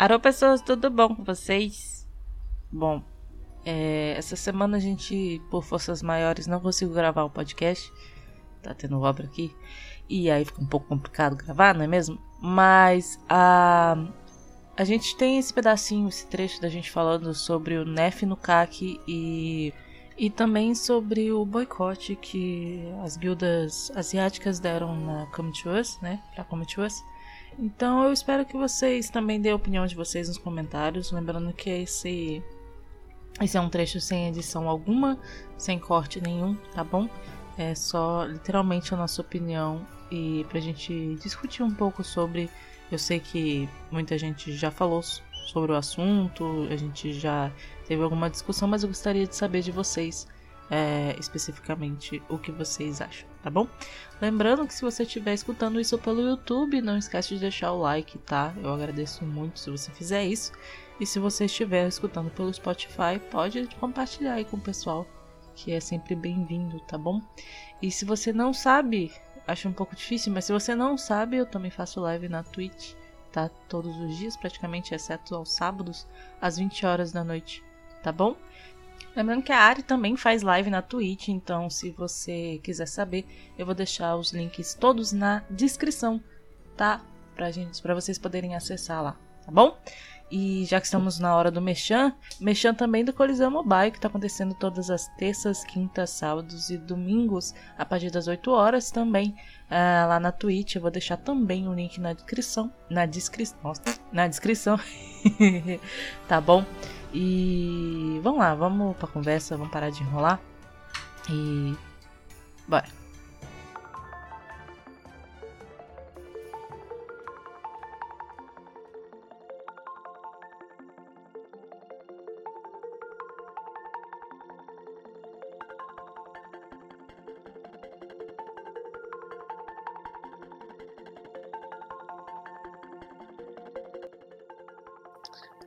Alô, pessoas, tudo bom com vocês? Bom, é, essa semana a gente, por forças maiores, não conseguiu gravar o podcast. Tá tendo obra aqui. E aí fica um pouco complicado gravar, não é mesmo? Mas a. A gente tem esse pedacinho, esse trecho da gente falando sobre o Nef no CAC e. E também sobre o boicote que as guildas asiáticas deram na Come to Us, né? Pra Come to Us. Então eu espero que vocês também dêem a opinião de vocês nos comentários. Lembrando que esse, esse é um trecho sem edição alguma, sem corte nenhum, tá bom? É só literalmente a nossa opinião e pra gente discutir um pouco sobre. Eu sei que muita gente já falou sobre o assunto, a gente já teve alguma discussão, mas eu gostaria de saber de vocês é, especificamente o que vocês acham, tá bom? Lembrando que se você estiver escutando isso pelo YouTube, não esquece de deixar o like, tá? Eu agradeço muito se você fizer isso. E se você estiver escutando pelo Spotify, pode compartilhar aí com o pessoal, que é sempre bem-vindo, tá bom? E se você não sabe, acho um pouco difícil, mas se você não sabe, eu também faço live na Twitch, tá? Todos os dias, praticamente, exceto aos sábados, às 20 horas da noite, tá bom? Lembrando que a Ari também faz live na Twitch, então se você quiser saber, eu vou deixar os links todos na descrição, tá? Pra, gente, pra vocês poderem acessar lá, tá bom? E já que estamos na hora do Mechan, Mechan também do Coliseu Mobile, que está acontecendo todas as terças, quintas, sábados e domingos, a partir das 8 horas também, uh, lá na Twitch. Eu vou deixar também o link na descrição. Na descrição. Na descrição. tá bom? E vamos lá, vamos pra conversa, vamos parar de enrolar. E. Bora.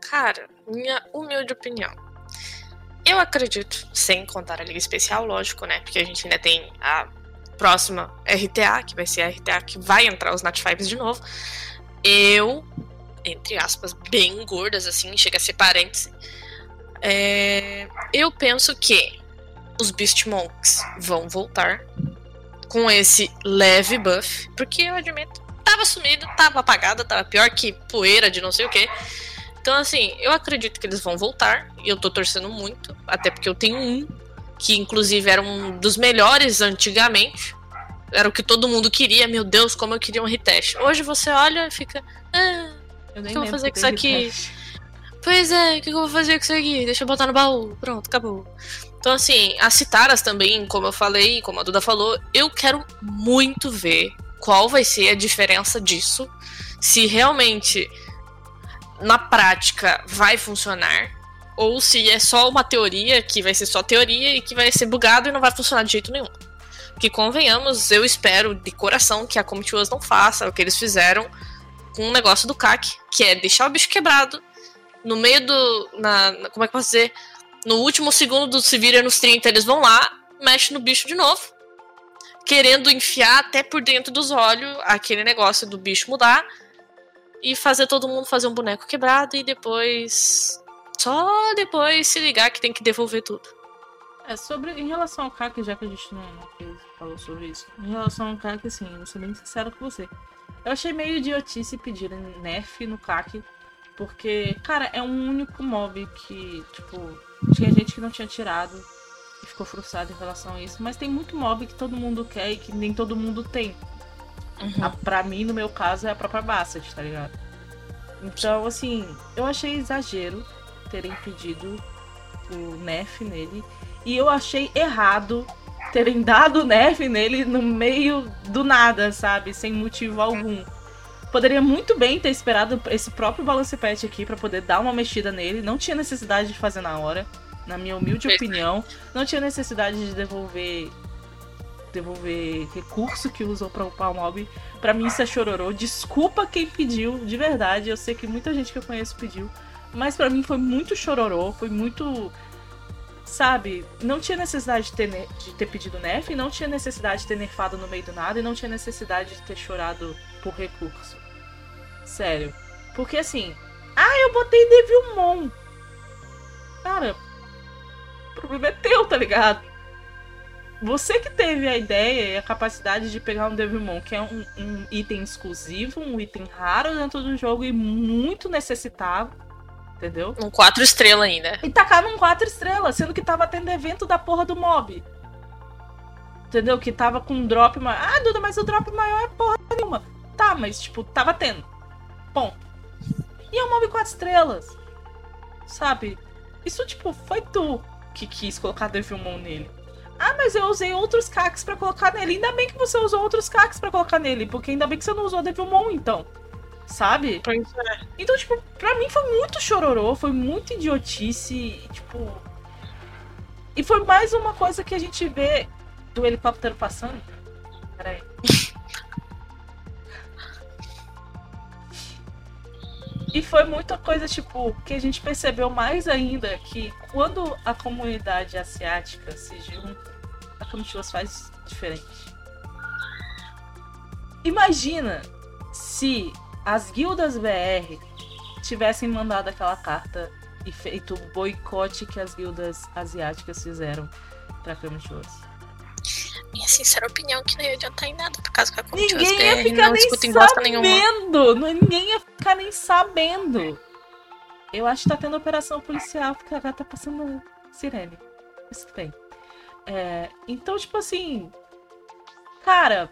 Cara, minha humilde opinião. Eu acredito, sem contar a Liga Especial, lógico, né? Porque a gente ainda tem a próxima RTA, que vai ser a RTA que vai entrar os Nat Fives de novo. Eu, entre aspas, bem gordas, assim, chega a ser parêntese. É, eu penso que os Beast Monks vão voltar com esse leve buff, porque eu admito, tava sumido, tava apagada, tava pior que poeira de não sei o que. Então, assim, eu acredito que eles vão voltar. E eu tô torcendo muito. Até porque eu tenho um, que inclusive era um dos melhores antigamente. Era o que todo mundo queria. Meu Deus, como eu queria um retest. Hoje você olha e fica. Ah, o que eu vou fazer com isso aqui? Pois é, o que eu vou fazer com isso aqui? Deixa eu botar no baú. Pronto, acabou. Então, assim, as citaras também, como eu falei, como a Duda falou, eu quero muito ver qual vai ser a diferença disso. Se realmente na prática vai funcionar, ou se é só uma teoria que vai ser só teoria e que vai ser bugado e não vai funcionar de jeito nenhum. Que convenhamos, eu espero de coração que a Comet não faça o que eles fizeram com o negócio do CAC, que é deixar o bicho quebrado no meio do. Na, na, como é que eu posso dizer? No último segundo do se nos 30, eles vão lá, mexe no bicho de novo, querendo enfiar até por dentro dos olhos aquele negócio do bicho mudar e fazer todo mundo fazer um boneco quebrado e depois. Só depois se ligar que tem que devolver tudo. É, sobre. Em relação ao CAC, já que a gente não, falou sobre isso. Em relação ao CAC, assim, vou ser bem sincero com você. Eu achei meio idiotice pedir nerf no CAC. Porque, cara, é um único mob que, tipo, tinha gente que não tinha tirado e ficou frustrado em relação a isso. Mas tem muito mob que todo mundo quer e que nem todo mundo tem. Uhum. A, pra mim, no meu caso, é a própria Bassett, tá ligado? Então, assim, eu achei exagero terem pedido o nerf nele. E eu achei errado terem dado nerf nele no meio do nada, sabe? Sem motivo algum. Poderia muito bem ter esperado esse próprio balance patch aqui para poder dar uma mexida nele. Não tinha necessidade de fazer na hora, na minha humilde opinião. Não tinha necessidade de devolver devolver recurso que usou para upar o mob. Pra mim isso é chororô. Desculpa quem pediu, de verdade. Eu sei que muita gente que eu conheço pediu. Mas para mim foi muito chororô, foi muito. Sabe, não tinha necessidade de ter, de ter pedido nerf, não tinha necessidade de ter nerfado no meio do nada e não tinha necessidade de ter chorado por recurso. Sério. Porque assim, Ah, eu botei Devilmon. Cara, o problema é teu, tá ligado? Você que teve a ideia e a capacidade de pegar um Devilmon, que é um, um item exclusivo, um item raro dentro do jogo e muito necessitado, entendeu? Um 4 estrelas ainda. E tacar num 4 estrelas, sendo que tava tendo evento da porra do mob. Entendeu? Que tava com um drop maior. Ah, Duda, mas o drop maior é porra nenhuma. Tá, mas tipo, tava tendo. Ponto. E é um mob 4 estrelas. Sabe? Isso, tipo, foi tu que quis colocar Devilmon nele. Ah, mas eu usei outros cacks para colocar nele. Ainda bem que você usou outros cacks para colocar nele, porque ainda bem que você não usou Devilmon, então. Sabe? Pois é. Então, tipo, pra mim foi muito chororô, foi muito idiotice, tipo. E foi mais uma coisa que a gente vê do helicóptero passando. Peraí. E foi muita coisa, tipo, que a gente percebeu mais ainda que quando a comunidade asiática se junta, a Camichuas faz diferente. Imagina se as guildas BR tivessem mandado aquela carta e feito o boicote que as guildas asiáticas fizeram pra Camichuas. Minha sincera opinião é que não ia adiantar em nada, por causa que a Comic Ninguém ia BR ficar não discutem bosta nenhuma. Ninguém ia ficar nem sabendo. Eu acho que tá tendo operação policial, porque agora tá passando sirene. Isso bem. É, então, tipo assim. Cara,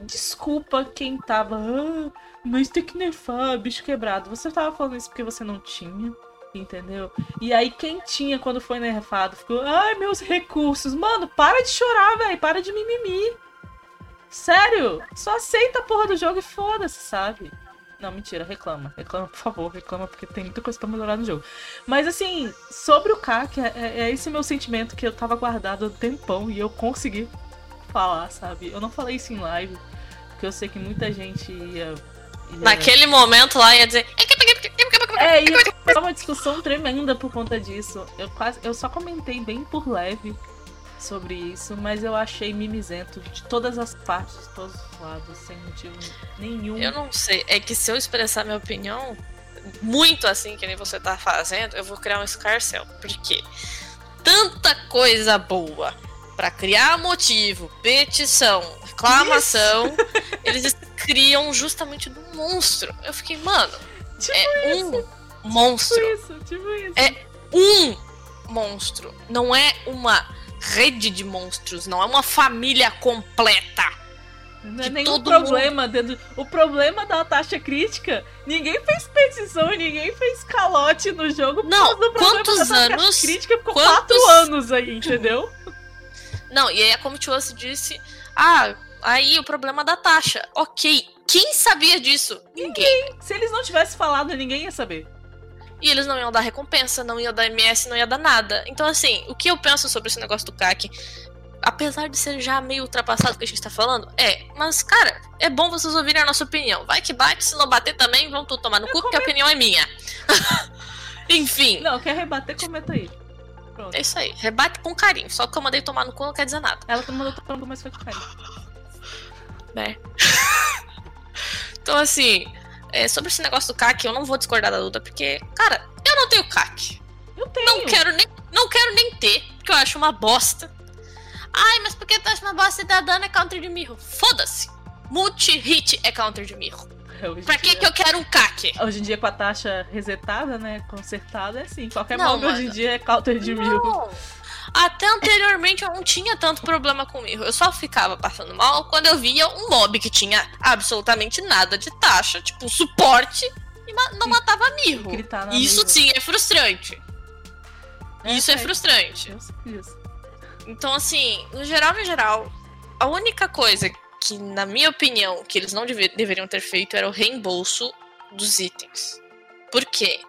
desculpa quem tava. "Ah, mas tem que nerfar, bicho quebrado. Você tava falando isso porque você não tinha. Entendeu? E aí, quem tinha quando foi nerfado ficou. Ai, meus recursos. Mano, para de chorar, velho. Para de mimimi. Sério? Só aceita a porra do jogo e foda-se, sabe? Não, mentira, reclama. Reclama, por favor, reclama, porque tem muita coisa pra melhorar no jogo. Mas assim, sobre o CAC, é, é- é esse meu sentimento que eu tava guardado há um tempão e eu consegui falar, sabe? Eu não falei isso em live, porque eu sei que muita gente ia. ia... Naquele momento lá ia dizer. É, começar uma discussão tremenda por conta disso. Eu, quase, eu só comentei bem por leve sobre isso, mas eu achei mimizento de todas as partes, de todos os lados, sem motivo nenhum. Eu não sei, é que se eu expressar minha opinião, muito assim que nem você tá fazendo, eu vou criar um escarcel. Porque tanta coisa boa pra criar motivo, petição, reclamação, eles criam justamente do monstro. Eu fiquei, mano, Tipo é um monstro. isso, tipo isso. É um monstro. Não é uma rede de monstros, não é uma família completa. Não é nenhum problema dentro. O problema da taxa crítica, ninguém fez petição e ninguém fez calote no jogo Não, quantos anos- crítica ficou quantos- quatro anos aí, entendeu? Não, e aí a Comituous disse: Ah, aí o problema da taxa. Ok, quem sabia disso? Ninguém. Se eles não tivessem falado, ninguém ia saber. E eles não iam dar recompensa, não iam dar MS, não ia dar nada. Então, assim, o que eu penso sobre esse negócio do CAC, apesar de ser já meio ultrapassado o que a gente tá falando, é, mas, cara, é bom vocês ouvirem a nossa opinião. Vai que bate, se não bater também, vão tudo tomar no cu, porque a opinião é minha. Enfim, Não, quer rebater, comenta aí. Pronto. é isso aí. Rebate com carinho. Só que eu mandei tomar no cu não quer dizer nada. Ela que mandou tomando, mas foi com carinho. né? então, assim, é, sobre esse negócio do CAC, eu não vou discordar da Duda, porque, cara, eu não tenho CAC. Eu tenho. Não quero nem, não quero nem ter, porque eu acho uma bosta. Ai, mas por que tu acha uma bosta dando é counter de mirro? Foda-se! Multi-hit é counter de mirro. Hoje Pra que dia- que eu quero um CAC? Hoje em dia, com a taxa resetada, né? Consertada, é assim. Qualquer Não, mob hoje em dia é counter de mil. Não. Até anteriormente eu não tinha tanto problema com mirro. Eu só ficava passando mal quando eu via um mob que tinha absolutamente nada de taxa, tipo suporte, e ma- não matava mirro. Isso sim é frustrante. Isso é sei. frustrante. Então, assim, no geral, no geral, a única coisa que, na minha opinião, que eles não deve- deveriam ter feito era o reembolso dos itens. Por quê?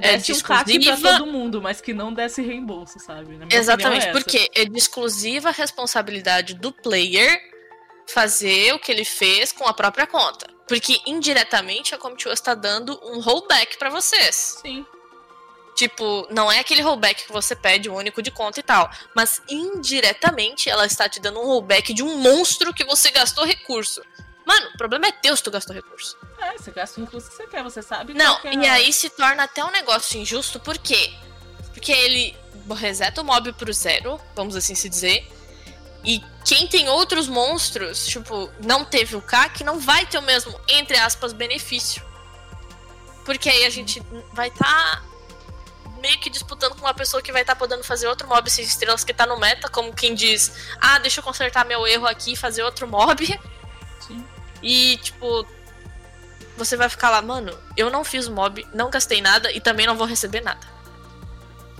Que É desse de um CAC pra todo mundo, mas que não desse reembolso, sabe? Exatamente, é porque é de exclusiva responsabilidade do player fazer o que ele fez com a própria conta. Porque indiretamente a Comic está dando um rollback pra vocês. Sim. Tipo, não é aquele rollback que você pede, o único de conta e tal. Mas indiretamente ela está te dando um rollback de um monstro que você gastou recurso. Mano, o problema é teu se tu gastou recurso. É, você gasta o recurso que você quer, você sabe. Não, que é e a- aí se torna até um negócio injusto, por quê? Porque ele reseta o mob pro zero, vamos assim se dizer. E quem tem outros monstros, tipo, não teve o CAC, não vai ter o mesmo, entre aspas, benefício. Porque aí a gente vai estar meio que disputando com uma pessoa que vai estar podendo fazer outro mob 6 estrelas que tá no meta, como quem diz, ah, deixa eu consertar meu erro aqui e fazer outro mob. E, tipo, você vai ficar lá, mano, eu não fiz mob, não gastei nada e também não vou receber nada.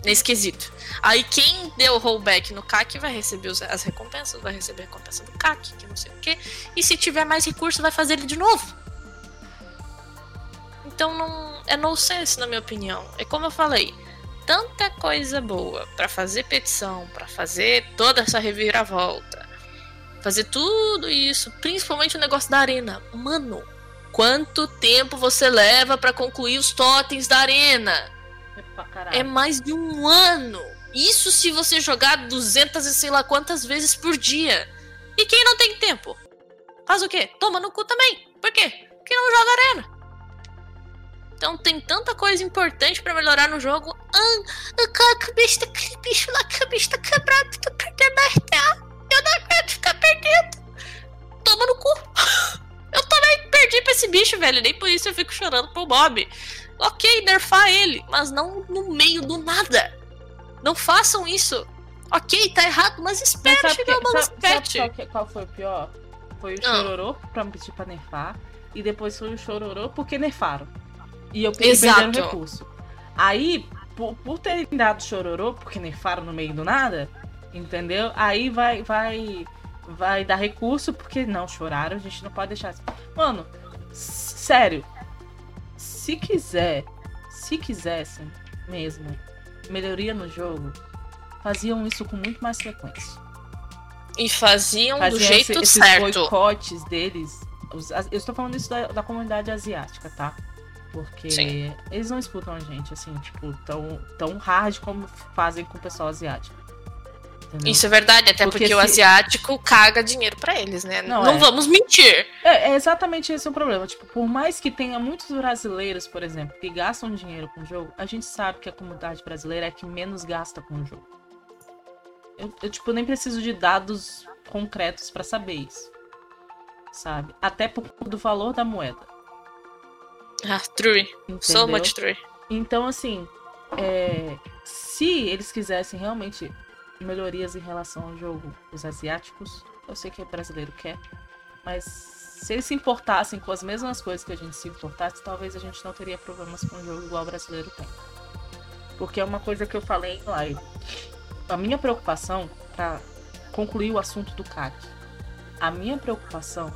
Nesse quesito. Aí quem deu rollback no CAC vai receber as recompensas, vai receber a recompensa do CAC, que não sei o quê. E se tiver mais recurso, vai fazer ele de novo. Então não. É no sense, na minha opinião. É como eu falei. Tanta coisa boa pra fazer petição, pra fazer toda essa reviravolta, fazer tudo isso, principalmente o negócio da arena. Mano, quanto tempo você leva pra concluir os totens da arena? É. É mais de um ano. Isso se você jogar 200 e sei lá quantas vezes por dia. E quem não tem tempo? Faz o quê? Toma no cu também. Por quê? Porque não joga arena. Então tem tanta coisa importante pra melhorar no jogo. Ah, a cabeça daquele bicho lá, a cabeça tá quebrada, tô perdendo a RTA. Eu não aguento ficar perdendo. Toma no cu. Eu também perdi pra esse bicho, velho. Nem por isso eu fico chorando pro Bob. Ok, nerfar ele, mas não no meio do nada. Não façam isso. Ok, tá errado, mas Mas espera sabe, chegar o balance qual, foi o pior? Foi o Ah. chororô pra me pedir pra nerfar. E depois foi o chororô porque nerfaram. E eu perdendo recurso. Aí, por, por terem dado chororô, porque nerfaram no meio do nada, entendeu? Aí vai, vai, vai dar recurso, porque não choraram, a gente não pode deixar assim. Mano, sério. Se quiser, se quisessem mesmo melhoria no jogo, faziam isso com muito mais frequência. E faziam do Faziam jeito esse- esses certo. boicotes deles. os- eu estou falando isso da, da comunidade asiática, tá? Porque Sim. eles não escutam a gente, assim, tipo, tão, tão hard como fazem com o pessoal asiático. Entendeu? Isso é verdade, até Porque porque, o se- asiático caga dinheiro pra eles, né? Não, Não, é. vamos mentir. É, é exatamente esse o problema. Tipo, por mais que tenha muitos brasileiros, por exemplo, que gastam dinheiro com o jogo, a gente sabe que a comunidade brasileira é a que menos gasta com o jogo. Eu, eu, tipo, nem preciso de dados concretos pra saber isso. Sabe? Até por do valor da moeda. Ah, true. So Entendeu? much true. Então, assim, é, se eles quisessem realmente melhorias em relação ao jogo, os asiáticos, eu sei que o brasileiro quer, mas se eles se importassem com as mesmas coisas que a gente se importasse, talvez a gente não teria problemas com o jogo igual o brasileiro tem. Porque é uma coisa que eu falei em live. A minha preocupação, pra concluir o assunto do CAC, a minha preocupação,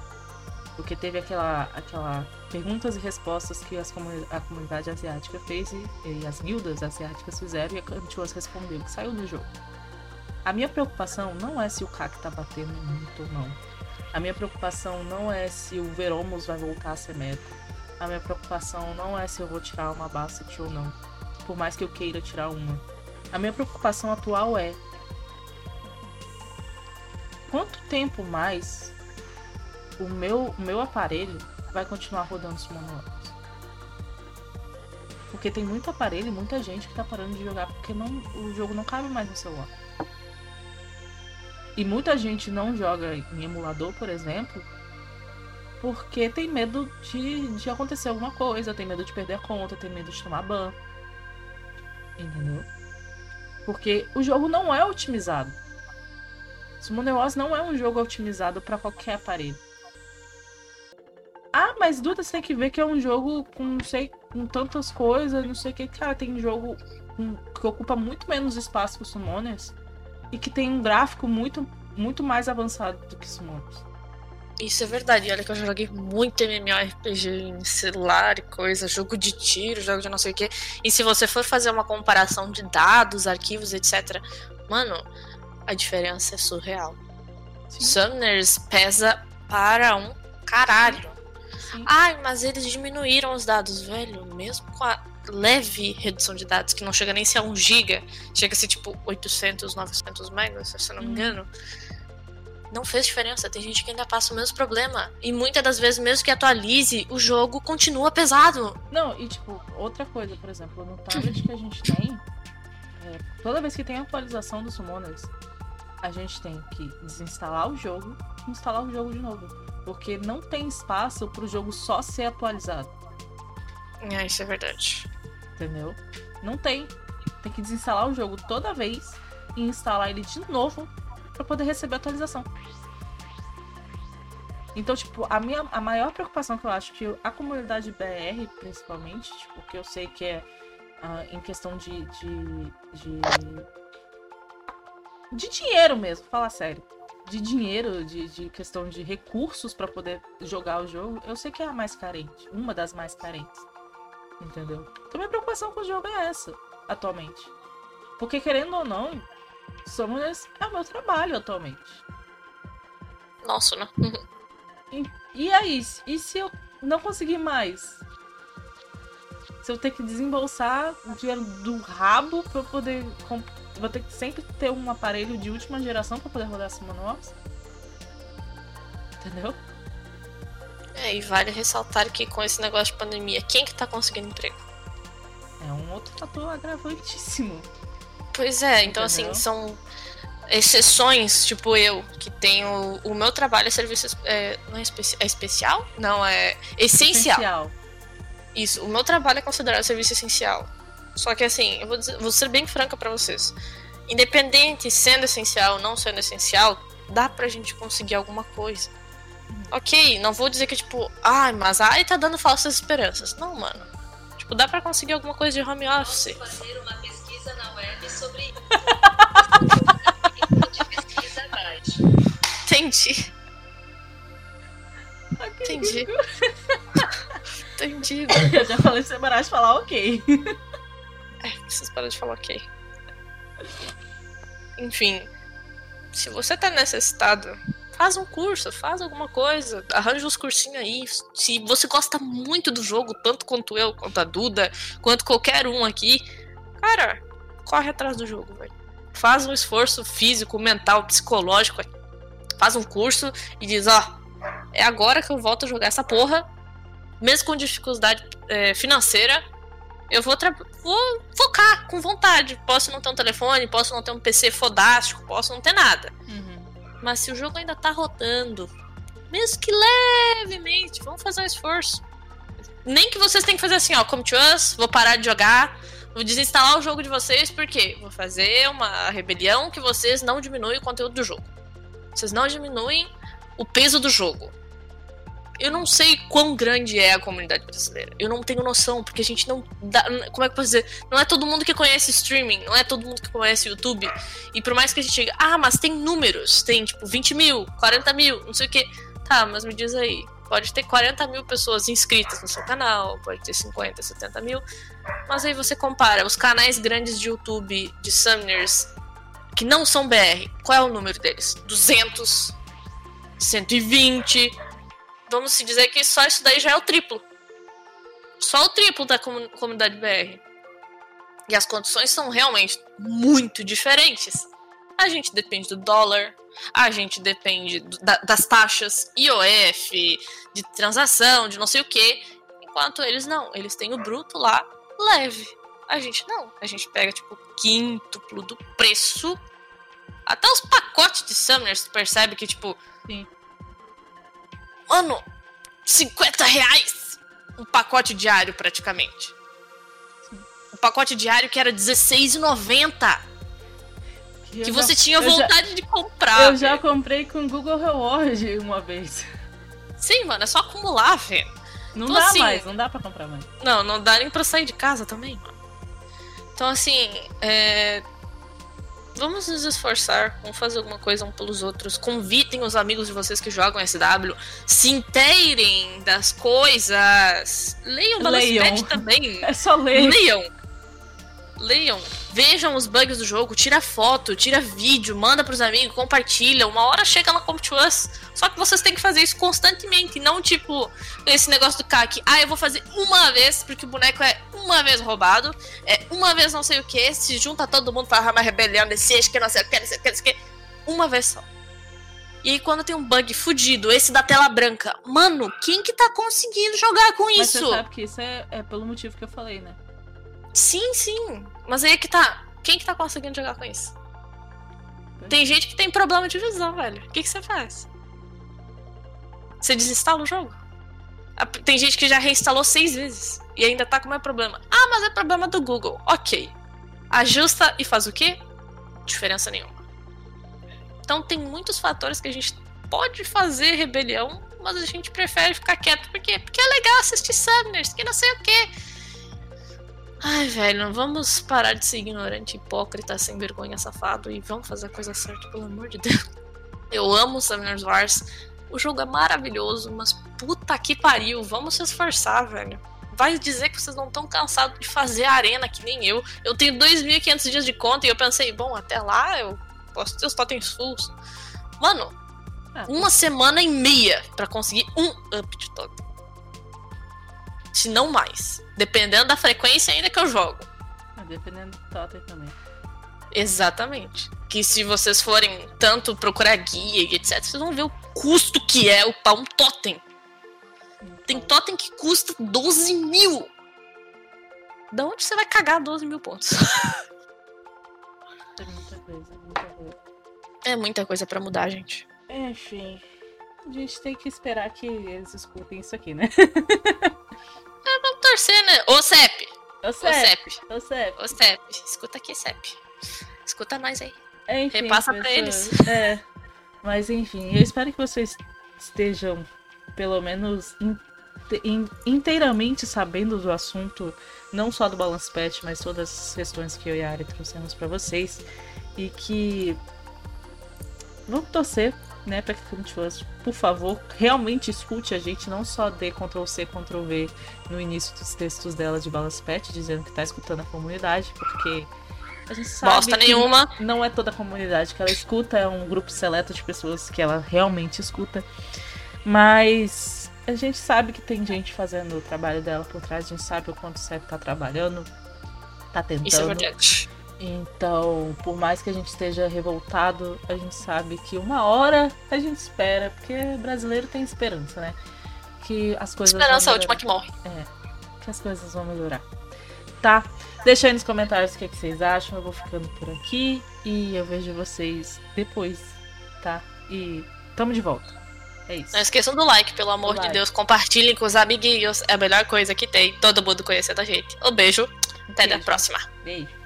porque teve aquela, aquela perguntas e respostas que as a comunidade asiática fez e, e as guildas asiáticas fizeram e a Crunchyroll respondeu, que saiu do jogo. A minha preocupação não é se o CAC tá batendo muito ou não. A minha preocupação não é se o Veromos vai voltar a ser meta. A minha preocupação não é se eu vou tirar uma Basset ou não. Por mais que eu queira tirar uma. A minha preocupação atual é quanto tempo mais o meu, o meu aparelho vai continuar rodando Summon Warriors. Porque tem muito aparelho e muita gente que tá parando de jogar porque não, o jogo não cabe mais no celular. E muita gente não joga em emulador, por exemplo, porque tem medo de, de acontecer alguma coisa, tem medo de perder a conta, tem medo de tomar ban. Entendeu? Porque o jogo não é otimizado. Summon Wars não é um jogo otimizado para qualquer aparelho. Ah, mas Duda, você tem que ver que é um jogo com não sei com tantas coisas, não sei o que. Cara, tem jogo com- que ocupa muito menos espaço que o Summoners e que tem um gráfico muito, muito mais avançado do que Summoners. Isso é verdade. Olha que eu joguei muito MMORPG em celular e coisa, jogo de tiro, jogo de não sei o quê. E se você for fazer uma comparação de dados, arquivos, etc., mano, a diferença é surreal. Summoners pesa para um caralho. Sim. Ai, mas eles diminuíram os dados, velho. Mesmo com a leve redução de dados, que não chega nem a ser 1 GB, chega a ser tipo 800, 900 megas, se eu não me Uhum. engano. não fez diferença. Tem gente que ainda passa o mesmo problema. E muitas das vezes, mesmo que atualize, o jogo continua pesado. Não, e tipo, outra coisa, por exemplo, no tablet que a gente tem, é, toda vez que tem atualização dos Summoners, a gente tem que desinstalar o jogo e instalar o jogo de novo. Porque não tem espaço pro jogo só ser atualizado. É, isso é verdade. Entendeu? Não tem. Tem que desinstalar o jogo toda vez e instalar ele de novo para poder receber a atualização. Então, tipo, a minha a maior preocupação que eu acho que a comunidade BR, principalmente, tipo, que eu sei que é uh, em questão de, de, de. de dinheiro mesmo, falar sério. De dinheiro, de, de questão de recursos para poder jogar o jogo, eu sei que é a mais carente. Uma das mais carentes. Entendeu? Então, minha preocupação com o jogo é essa, atualmente. Porque, querendo ou não, Summoners é o meu trabalho atualmente. Nossa, né? e, e aí, e se eu não conseguir mais? Se eu ter que desembolsar o dinheiro do rabo pra eu poder. Vou ter que sempre ter um aparelho de última geração pra poder rodar Summoners? Entendeu? É, e vale ressaltar que com esse negócio de pandemia, quem que tá conseguindo emprego? É um outro fator agravantíssimo. Pois é, então assim, Entendeu? assim, são exceções, tipo eu, que tenho. O meu trabalho é serviço. É, não é, especi é especial? Não, é essencial. essencial. Isso, o meu trabalho é considerado serviço essencial. Só que assim, eu vou, dizer, vou ser bem franca para vocês. Independente sendo essencial ou não sendo essencial, dá pra gente conseguir alguma coisa. Ok, não vou dizer que tipo, ai, mas ai tá dando falsas esperanças. Não, mano. Tipo, dá pra conseguir alguma coisa de home office. fazer uma pesquisa na web sobre. Entendi. Entendi. Entendi. Eu já falei pra você parar de falar ok. É, preciso parar de falar ok. Enfim, se você tá necessitado, faz um curso, faz alguma coisa, arranja uns cursinhos aí. Se você gosta muito do jogo, tanto quanto eu, quanto a Duda, quanto qualquer um aqui, cara, corre atrás do jogo, velho. Faz um esforço físico, mental, psicológico, faz um curso e diz, ó, é agora que eu volto a jogar essa porra, mesmo com dificuldade é, financeira, eu vou, vou focar com vontade. Posso não ter um telefone, posso não ter um PC fodástico, posso não ter nada. Uhum. Mas se o jogo ainda tá rodando, mesmo que levemente, vamos fazer um esforço. Nem que vocês tenham que fazer assim, ó, come to us, vou parar de jogar, Vou desinstalar o jogo de vocês porque vou fazer uma rebelião que vocês não diminuem o conteúdo do jogo. Vocês não diminuem o peso do jogo. Eu não sei quão grande é a comunidade brasileira. Eu não tenho noção, porque a gente não dá. Como é que eu posso dizer? Não é todo mundo que conhece streaming, não é todo mundo que conhece YouTube. E por mais que a gente diga, ah, mas tem números, tem tipo 20 mil, 40 mil, não sei o que. Tá, mas me diz aí, Pode ter 40 mil pessoas inscritas no seu canal, pode ter 50, 70 mil. Mas aí você compara os canais grandes de YouTube de Summoners que não são BR. Qual é o número deles? 200, 120. Vamos se dizer que só isso daí já é o triplo. Só o triplo da comunidade BR. E as condições são realmente muito diferentes. A gente depende do dólar, a gente depende da, das taxas IOF, de transação, de não sei o que. Enquanto eles não, eles têm o bruto lá leve. A gente não. A gente pega, tipo, quíntuplo do preço. Até os pacotes de Summoners, percebe que, tipo. Sim. Mano, 50 reais um pacote diário praticamente. Um pacote diário que era R$16,90 que você já, tinha vontade já, de comprar. Eu véio. já comprei com Google Reward uma vez. Sim, mano, é só acumular, velho. Não então, dá assim, mais, não dá pra comprar mais. Não, não dá nem pra sair de casa também, mano. Então, assim, é... vamos nos esforçar, vamos fazer alguma coisa um pelos outros. Convidem os amigos de vocês que jogam SW, se inteirem das coisas. Leiam Balance também. É só ler. Leiam leiam, vejam os bugs do jogo, tira foto, tira vídeo, manda pros amigos, compartilha. Uma hora chega na Come to Us. Só que vocês têm que fazer isso constantemente, não tipo esse negócio do CAC. Ah, eu vou fazer uma vez, porque o boneco é uma vez roubado, é uma vez não sei o que, se junta todo mundo pra uma rebelião desse, que não sei o que, não sei o que, não sei o que. Uma vez só. E aí quando tem um bug fudido, esse da tela branca, mano, quem que tá conseguindo jogar com Mas isso? você sabe que isso é, é pelo motivo que eu falei, né? Sim, sim. Mas aí é que tá. Quem que tá conseguindo jogar com isso? Tem gente que tem problema de visão, velho. O que, que você faz? Você desinstala o jogo? Tem gente que já reinstalou seis vezes e ainda tá com mesmo problema. Ah, mas é problema do Google. Ok. Ajusta e faz o quê? Diferença nenhuma. Então tem muitos fatores que a gente pode fazer rebelião, mas a gente prefere ficar quieto. Por quê? Porque é legal assistir Summoners, que não sei o quê. Ai, velho, vamos parar de ser ignorante, hipócrita, sem vergonha, safado e vamos fazer a coisa certa, pelo amor de Deus. Eu amo Summoners Wars. O jogo é maravilhoso, mas puta que pariu, vamos se esforçar, velho. Vai dizer que vocês não estão cansados de fazer arena que nem eu. Eu tenho 2.500 dias de conta e eu pensei, bom, até lá eu posso ter os totens fulls. Mano, Ah, uma semana e meia pra conseguir um up de totem. Se não mais. Dependendo da frequência ainda que eu jogo. mas dependendo do Totem também. Exatamente. Que se vocês forem tanto procurar guia e etc, vocês vão ver o custo que é upar um totem. Tem Então, totem que custa 12 mil. Da onde você vai cagar 12 mil pontos? tem muita coisa, muita coisa. É muita coisa pra mudar, gente. Enfim, a gente tem que esperar que eles escutem isso aqui, né? Torcer, né? Ô, CEP! Ô, CEP! ô, Sep. Ô, CEP! Escuta aqui, CEP. Escuta nós aí. Enfim, Repassa pra pessoas, É, mas enfim, eu espero que vocês estejam, pelo menos, inte- in- inteiramente sabendo do assunto, não só do Balance Patch, mas todas as questões que eu e a Ari trouxemos pra vocês. E que vamos torcer, né, pra que First, por favor, realmente escute a gente, não só dê Ctrl C, Ctrl V no início dos textos dela de Balance Patch, dizendo que tá escutando a comunidade, porque a gente sabe Bosta que nenhuma. não é toda a comunidade que ela escuta, é um grupo seleto de pessoas que ela realmente escuta. Mas a gente sabe que tem gente fazendo o trabalho dela por trás, a gente sabe o quanto o CEP tá trabalhando, tá Isso é tentando. verdade. Então, por mais que a gente esteja revoltado, a gente sabe que uma hora a gente espera, porque brasileiro tem esperança, né? Que as coisas Esperança é a última que morre. que as coisas vão melhorar. Tá? Deixa aí nos comentários o que, é que vocês acham. Eu vou ficando por aqui e eu vejo vocês depois, tá? E tamo de volta. É isso. Não esqueçam do like, pelo amor de Deus. Compartilhem com os amiguinhos. É a melhor coisa que tem. Todo mundo conhecer da gente. Um beijo. Até a Beijo. próxima. Beijo.